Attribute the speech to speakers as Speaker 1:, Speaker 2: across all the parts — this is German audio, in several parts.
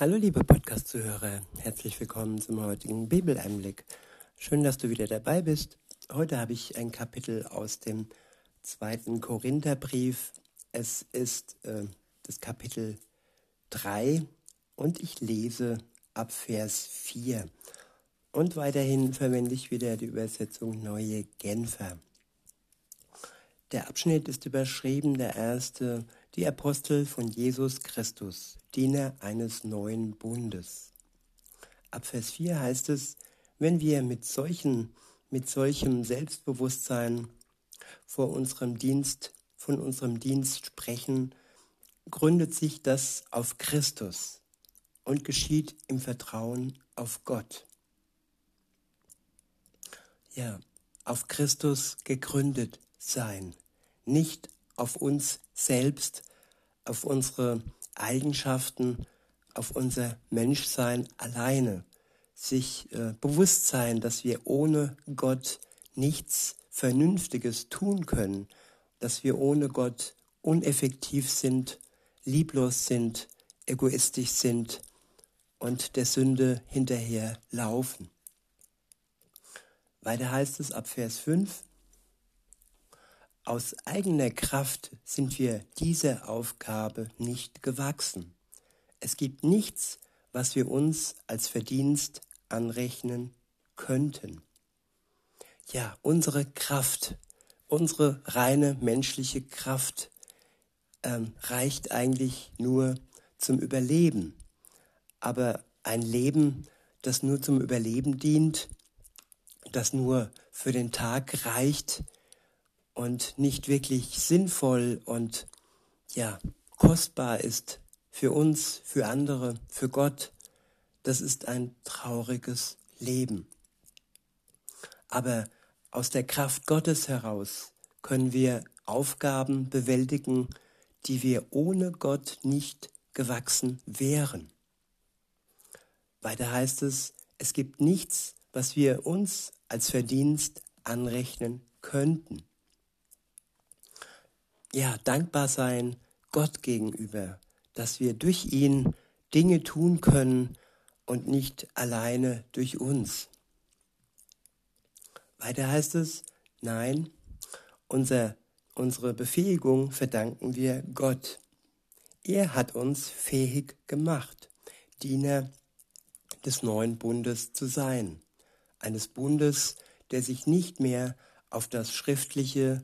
Speaker 1: Hallo liebe Podcast-Zuhörer, herzlich willkommen zum heutigen Bibeleinblick. Schön, dass du wieder dabei bist. Heute habe ich ein Kapitel aus dem zweiten Korintherbrief. Es ist äh, das Kapitel 3 und ich lese ab Vers 4. Und weiterhin verwende ich wieder die Übersetzung Neue Genfer. Der Abschnitt ist überschrieben, der erste, die Apostel von Jesus Christus, Diener eines neuen Bundes. Ab Vers 4 heißt es, wenn wir mit, solchen, mit solchem Selbstbewusstsein vor unserem Dienst, von unserem Dienst sprechen, gründet sich das auf Christus und geschieht im Vertrauen auf Gott. Ja, auf Christus gegründet sein, nicht auf uns selbst, auf unsere Eigenschaften, auf unser Menschsein alleine, sich äh, bewusst sein, dass wir ohne Gott nichts Vernünftiges tun können, dass wir ohne Gott uneffektiv sind, lieblos sind, egoistisch sind und der Sünde hinterher laufen. Weiter heißt es ab Vers 5, aus eigener Kraft sind wir dieser Aufgabe nicht gewachsen. Es gibt nichts, was wir uns als Verdienst anrechnen könnten. Ja, unsere Kraft, unsere reine menschliche Kraft ähm, reicht eigentlich nur zum Überleben. Aber ein Leben, das nur zum Überleben dient, das nur für den Tag reicht, und nicht wirklich sinnvoll und ja, kostbar ist für uns, für andere, für Gott, das ist ein trauriges Leben. Aber aus der Kraft Gottes heraus können wir Aufgaben bewältigen, die wir ohne Gott nicht gewachsen wären. Weiter heißt es, es gibt nichts, was wir uns als Verdienst anrechnen könnten ja, dankbar sein Gott gegenüber, dass wir durch ihn Dinge tun können und nicht alleine durch uns. Weiter heißt es, nein, unser, unsere Befähigung verdanken wir Gott. Er hat uns fähig gemacht, Diener des neuen Bundes zu sein, eines Bundes, der sich nicht mehr auf das schriftliche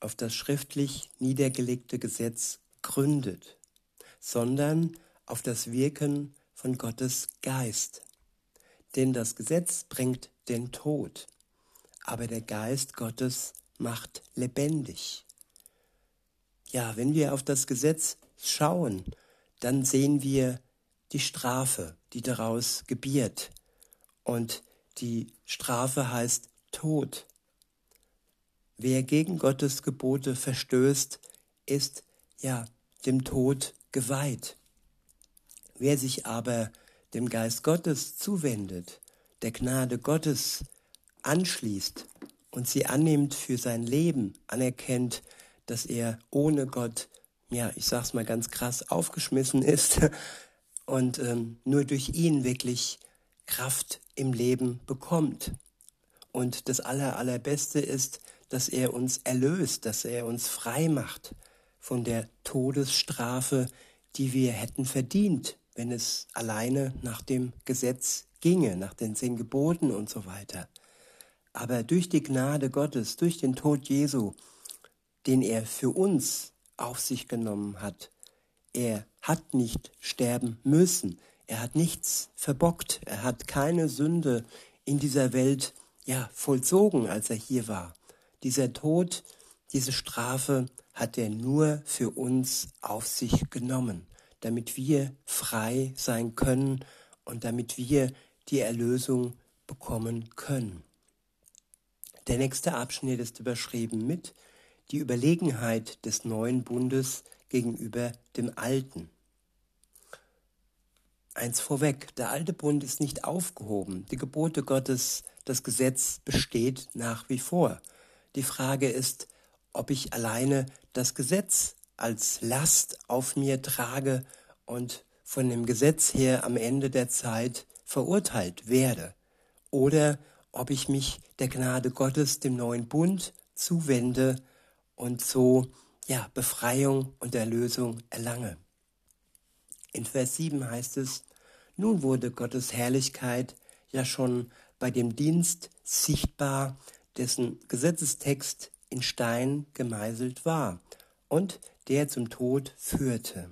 Speaker 1: auf das schriftlich niedergelegte Gesetz gründet, sondern auf das Wirken von Gottes Geist. Denn das Gesetz bringt den Tod, aber der Geist Gottes macht lebendig. Ja, wenn wir auf das Gesetz schauen, dann sehen wir die Strafe, die daraus gebiert. Und die Strafe heißt Tod. Wer gegen Gottes Gebote verstößt, ist ja dem Tod geweiht. Wer sich aber dem Geist Gottes zuwendet, der Gnade Gottes anschließt und sie annimmt für sein Leben, anerkennt, dass er ohne Gott, ja, ich sag's mal ganz krass, aufgeschmissen ist und ähm, nur durch ihn wirklich Kraft im Leben bekommt. Und das Aller, Allerbeste ist, dass er uns erlöst, dass er uns frei macht von der Todesstrafe, die wir hätten verdient, wenn es alleine nach dem Gesetz ginge, nach den zehn Geboten und so weiter. Aber durch die Gnade Gottes, durch den Tod Jesu, den er für uns auf sich genommen hat, er hat nicht sterben müssen, er hat nichts verbockt, er hat keine Sünde in dieser Welt ja vollzogen, als er hier war. Dieser Tod, diese Strafe hat er nur für uns auf sich genommen, damit wir frei sein können und damit wir die Erlösung bekommen können. Der nächste Abschnitt ist überschrieben mit die Überlegenheit des neuen Bundes gegenüber dem alten. Eins vorweg, der alte Bund ist nicht aufgehoben. Die Gebote Gottes, das Gesetz besteht nach wie vor. Die Frage ist, ob ich alleine das Gesetz als Last auf mir trage und von dem Gesetz her am Ende der Zeit verurteilt werde oder ob ich mich der Gnade Gottes, dem neuen Bund, zuwende und so ja, Befreiung und Erlösung erlange. In Vers 7 heißt es, nun wurde Gottes Herrlichkeit ja schon bei dem Dienst sichtbar, dessen Gesetzestext in Stein gemeißelt war und der zum Tod führte.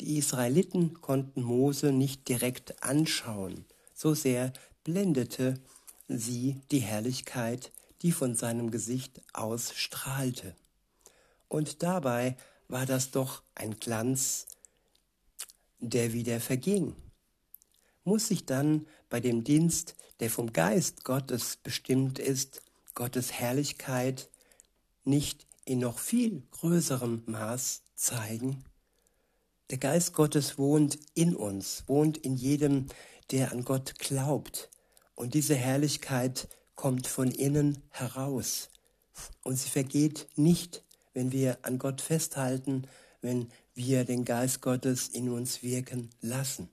Speaker 1: Die Israeliten konnten Mose nicht direkt anschauen, so sehr blendete sie die Herrlichkeit, die von seinem Gesicht ausstrahlte. Und dabei war das doch ein Glanz, der wieder verging. Muss sich dann bei dem Dienst, der vom Geist Gottes bestimmt ist, Gottes Herrlichkeit nicht in noch viel größerem Maß zeigen? Der Geist Gottes wohnt in uns, wohnt in jedem, der an Gott glaubt. Und diese Herrlichkeit kommt von innen heraus. Und sie vergeht nicht, wenn wir an Gott festhalten, wenn wir den Geist Gottes in uns wirken lassen.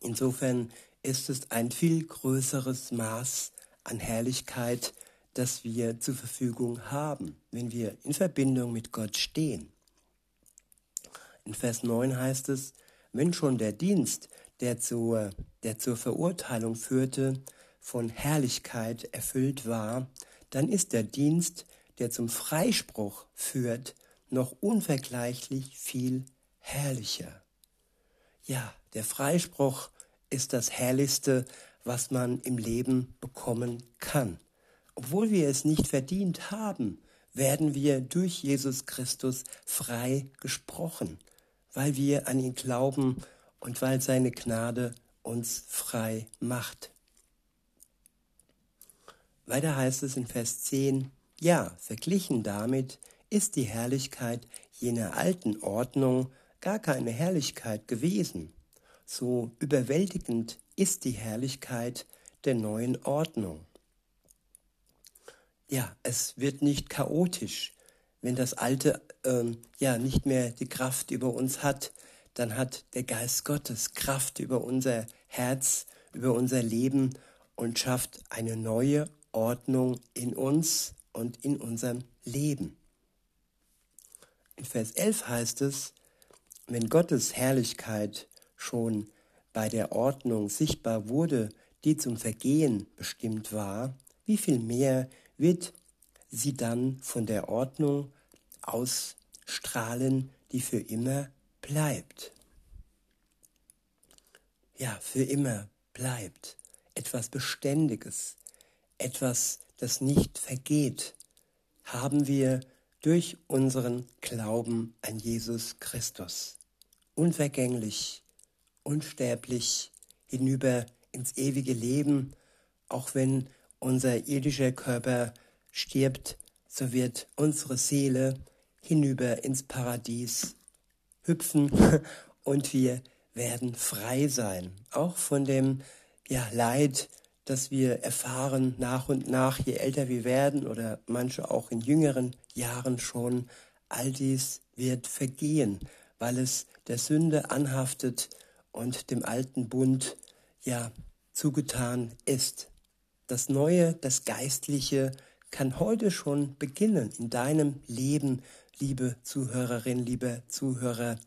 Speaker 1: Insofern ist es ein viel größeres Maß an Herrlichkeit, das wir zur Verfügung haben, wenn wir in Verbindung mit Gott stehen. In Vers 9 heißt es, wenn schon der Dienst, der zur, der zur Verurteilung führte, von Herrlichkeit erfüllt war, dann ist der Dienst, der zum Freispruch führt, noch unvergleichlich viel herrlicher. Ja, der Freispruch ist das Herrlichste, was man im Leben bekommen kann. Obwohl wir es nicht verdient haben, werden wir durch Jesus Christus frei gesprochen weil wir an ihn glauben und weil seine Gnade uns frei macht. Weiter heißt es in Vers 10, ja, verglichen damit ist die Herrlichkeit jener alten Ordnung gar keine Herrlichkeit gewesen. So überwältigend ist die Herrlichkeit der neuen Ordnung. Ja, es wird nicht chaotisch, wenn das Alte ähm, ja nicht mehr die Kraft über uns hat, dann hat der Geist Gottes Kraft über unser Herz, über unser Leben und schafft eine neue Ordnung in uns und in unserem Leben. In Vers 11 heißt es, wenn Gottes Herrlichkeit schon bei der Ordnung sichtbar wurde, die zum Vergehen bestimmt war, wie viel mehr wird sie dann von der Ordnung ausstrahlen, die für immer bleibt. Ja, für immer bleibt. Etwas Beständiges, etwas, das nicht vergeht, haben wir durch unseren Glauben an Jesus Christus. Unvergänglich, unsterblich, hinüber ins ewige Leben, auch wenn unser irdischer Körper stirbt, so wird unsere Seele hinüber ins Paradies hüpfen und wir werden frei sein, auch von dem ja, Leid, das wir erfahren nach und nach, je älter wir werden oder manche auch in jüngeren Jahren schon. All dies wird vergehen, weil es der Sünde anhaftet und dem alten Bund ja zugetan ist. Das Neue, das Geistliche kann heute schon beginnen in deinem Leben, liebe Zuhörerin, liebe Zuhörer.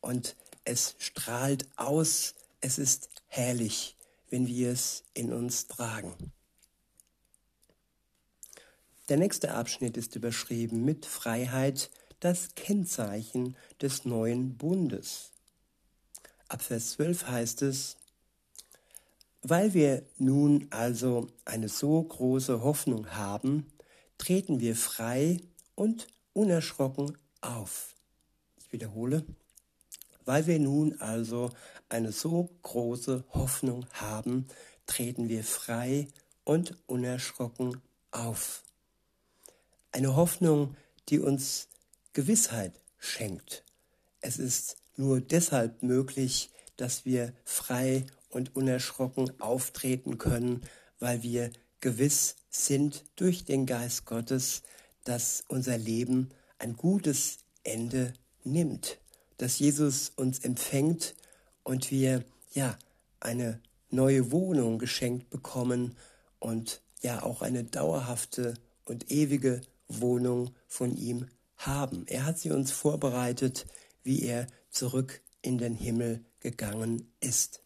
Speaker 1: Und es strahlt aus, es ist herrlich, wenn wir es in uns tragen. Der nächste Abschnitt ist überschrieben mit Freiheit, das Kennzeichen des neuen Bundes. Ab Vers 12 heißt es, weil wir nun also eine so große Hoffnung haben, treten wir frei und unerschrocken auf. Ich wiederhole, weil wir nun also eine so große Hoffnung haben, treten wir frei und unerschrocken auf. Eine Hoffnung, die uns Gewissheit schenkt. Es ist nur deshalb möglich, dass wir frei und unerschrocken auftreten können, weil wir gewiss sind durch den Geist Gottes, dass unser Leben ein gutes Ende nimmt dass Jesus uns empfängt und wir ja eine neue Wohnung geschenkt bekommen und ja auch eine dauerhafte und ewige Wohnung von ihm haben. Er hat sie uns vorbereitet, wie er zurück in den Himmel gegangen ist.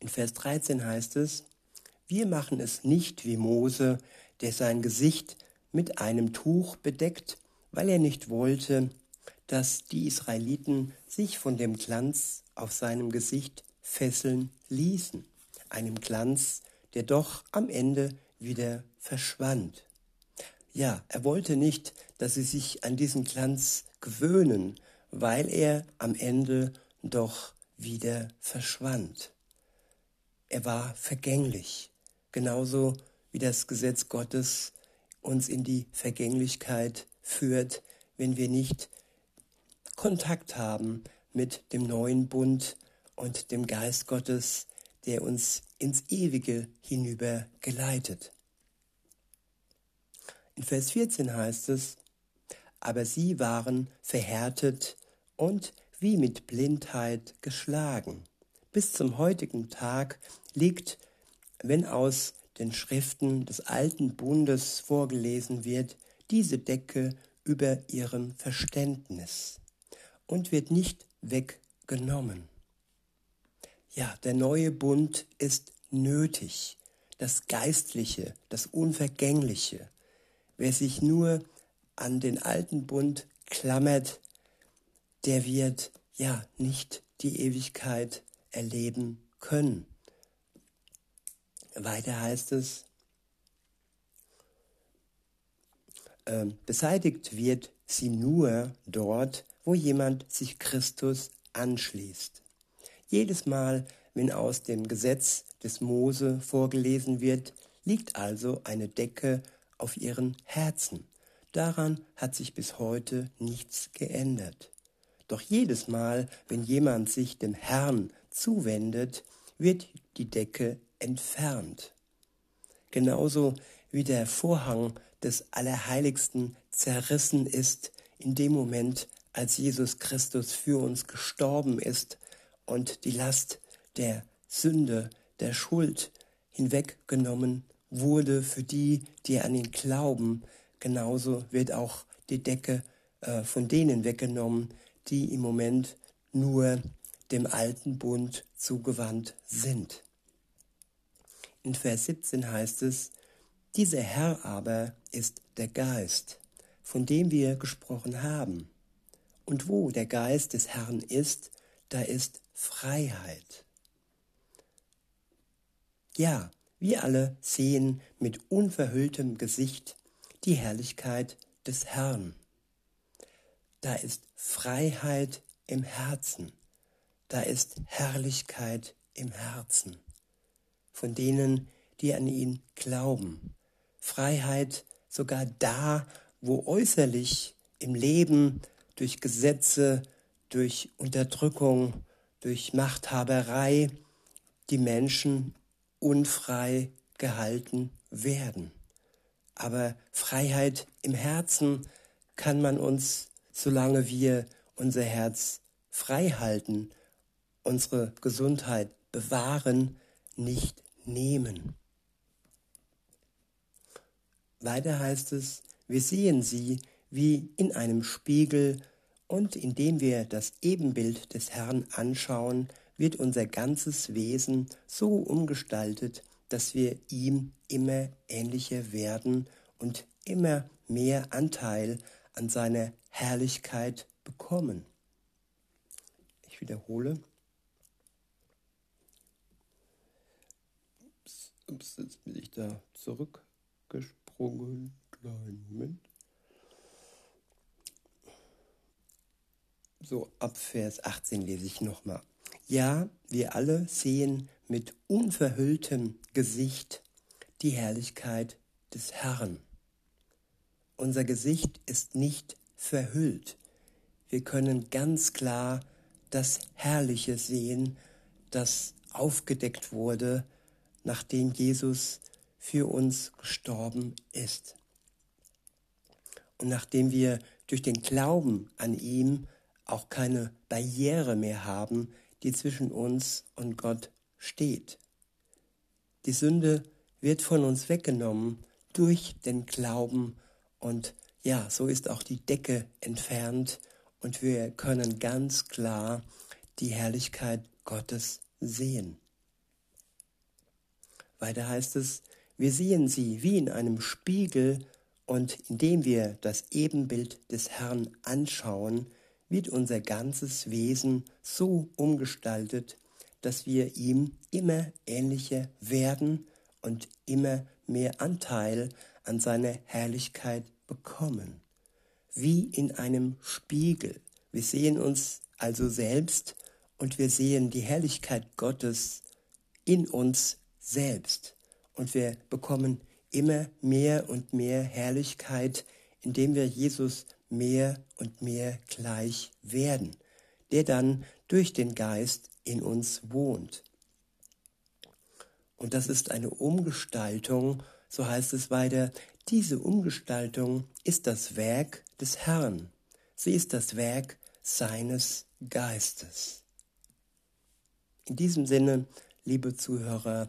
Speaker 1: In Vers 13 heißt es, wir machen es nicht wie Mose, der sein Gesicht mit einem Tuch bedeckt, weil er nicht wollte, dass die Israeliten sich von dem Glanz auf seinem Gesicht fesseln ließen, einem Glanz, der doch am Ende wieder verschwand. Ja, er wollte nicht, dass sie sich an diesen Glanz gewöhnen, weil er am Ende doch wieder verschwand. Er war vergänglich, genauso wie das Gesetz Gottes uns in die Vergänglichkeit führt, wenn wir nicht Kontakt haben mit dem neuen Bund und dem Geist Gottes, der uns ins Ewige hinüber geleitet. In Vers 14 heißt es, aber sie waren verhärtet und wie mit Blindheit geschlagen. Bis zum heutigen Tag liegt, wenn aus den Schriften des alten Bundes vorgelesen wird, diese Decke über ihrem Verständnis und wird nicht weggenommen. Ja, der neue Bund ist nötig, das Geistliche, das Unvergängliche. Wer sich nur an den alten Bund klammert, der wird ja nicht die Ewigkeit erleben können. Weiter heißt es, äh, beseitigt wird sie nur dort, wo jemand sich Christus anschließt. Jedes Mal, wenn aus dem Gesetz des Mose vorgelesen wird, liegt also eine Decke auf ihren Herzen. Daran hat sich bis heute nichts geändert. Doch jedes Mal, wenn jemand sich dem Herrn zuwendet, wird die Decke entfernt. Genauso wie der Vorhang des Allerheiligsten zerrissen ist in dem Moment, als Jesus Christus für uns gestorben ist und die Last der Sünde, der Schuld hinweggenommen wurde für die, die an ihn glauben. Genauso wird auch die Decke äh, von denen weggenommen, die im Moment nur dem alten Bund zugewandt sind. In Vers 17 heißt es, dieser Herr aber ist der Geist, von dem wir gesprochen haben. Und wo der Geist des Herrn ist, da ist Freiheit. Ja, wir alle sehen mit unverhülltem Gesicht die Herrlichkeit des Herrn. Da ist Freiheit im Herzen, da ist Herrlichkeit im Herzen von denen, die an ihn glauben. Freiheit sogar da, wo äußerlich im Leben durch Gesetze, durch Unterdrückung, durch Machthaberei die Menschen unfrei gehalten werden. Aber Freiheit im Herzen kann man uns, solange wir unser Herz frei halten, unsere Gesundheit bewahren, nicht nehmen. Weiter heißt es, wir sehen sie wie in einem Spiegel und indem wir das Ebenbild des Herrn anschauen, wird unser ganzes Wesen so umgestaltet, dass wir ihm immer ähnlicher werden und immer mehr Anteil an seiner Herrlichkeit bekommen. Ich wiederhole, Ups, jetzt bin ich da zurückgesprungen. Kleinen Moment. So, ab Vers 18 lese ich nochmal. Ja, wir alle sehen mit unverhülltem Gesicht die Herrlichkeit des Herrn. Unser Gesicht ist nicht verhüllt. Wir können ganz klar das Herrliche sehen, das aufgedeckt wurde nachdem Jesus für uns gestorben ist. Und nachdem wir durch den Glauben an ihm auch keine Barriere mehr haben, die zwischen uns und Gott steht. Die Sünde wird von uns weggenommen durch den Glauben und ja, so ist auch die Decke entfernt und wir können ganz klar die Herrlichkeit Gottes sehen. Weiter heißt es, wir sehen sie wie in einem Spiegel und indem wir das Ebenbild des Herrn anschauen, wird unser ganzes Wesen so umgestaltet, dass wir ihm immer ähnlicher werden und immer mehr Anteil an seiner Herrlichkeit bekommen. Wie in einem Spiegel. Wir sehen uns also selbst und wir sehen die Herrlichkeit Gottes in uns selbst. Und wir bekommen immer mehr und mehr Herrlichkeit, indem wir Jesus mehr und mehr gleich werden, der dann durch den Geist in uns wohnt. Und das ist eine Umgestaltung, so heißt es weiter, diese Umgestaltung ist das Werk des Herrn. Sie ist das Werk seines Geistes. In diesem Sinne, liebe Zuhörer,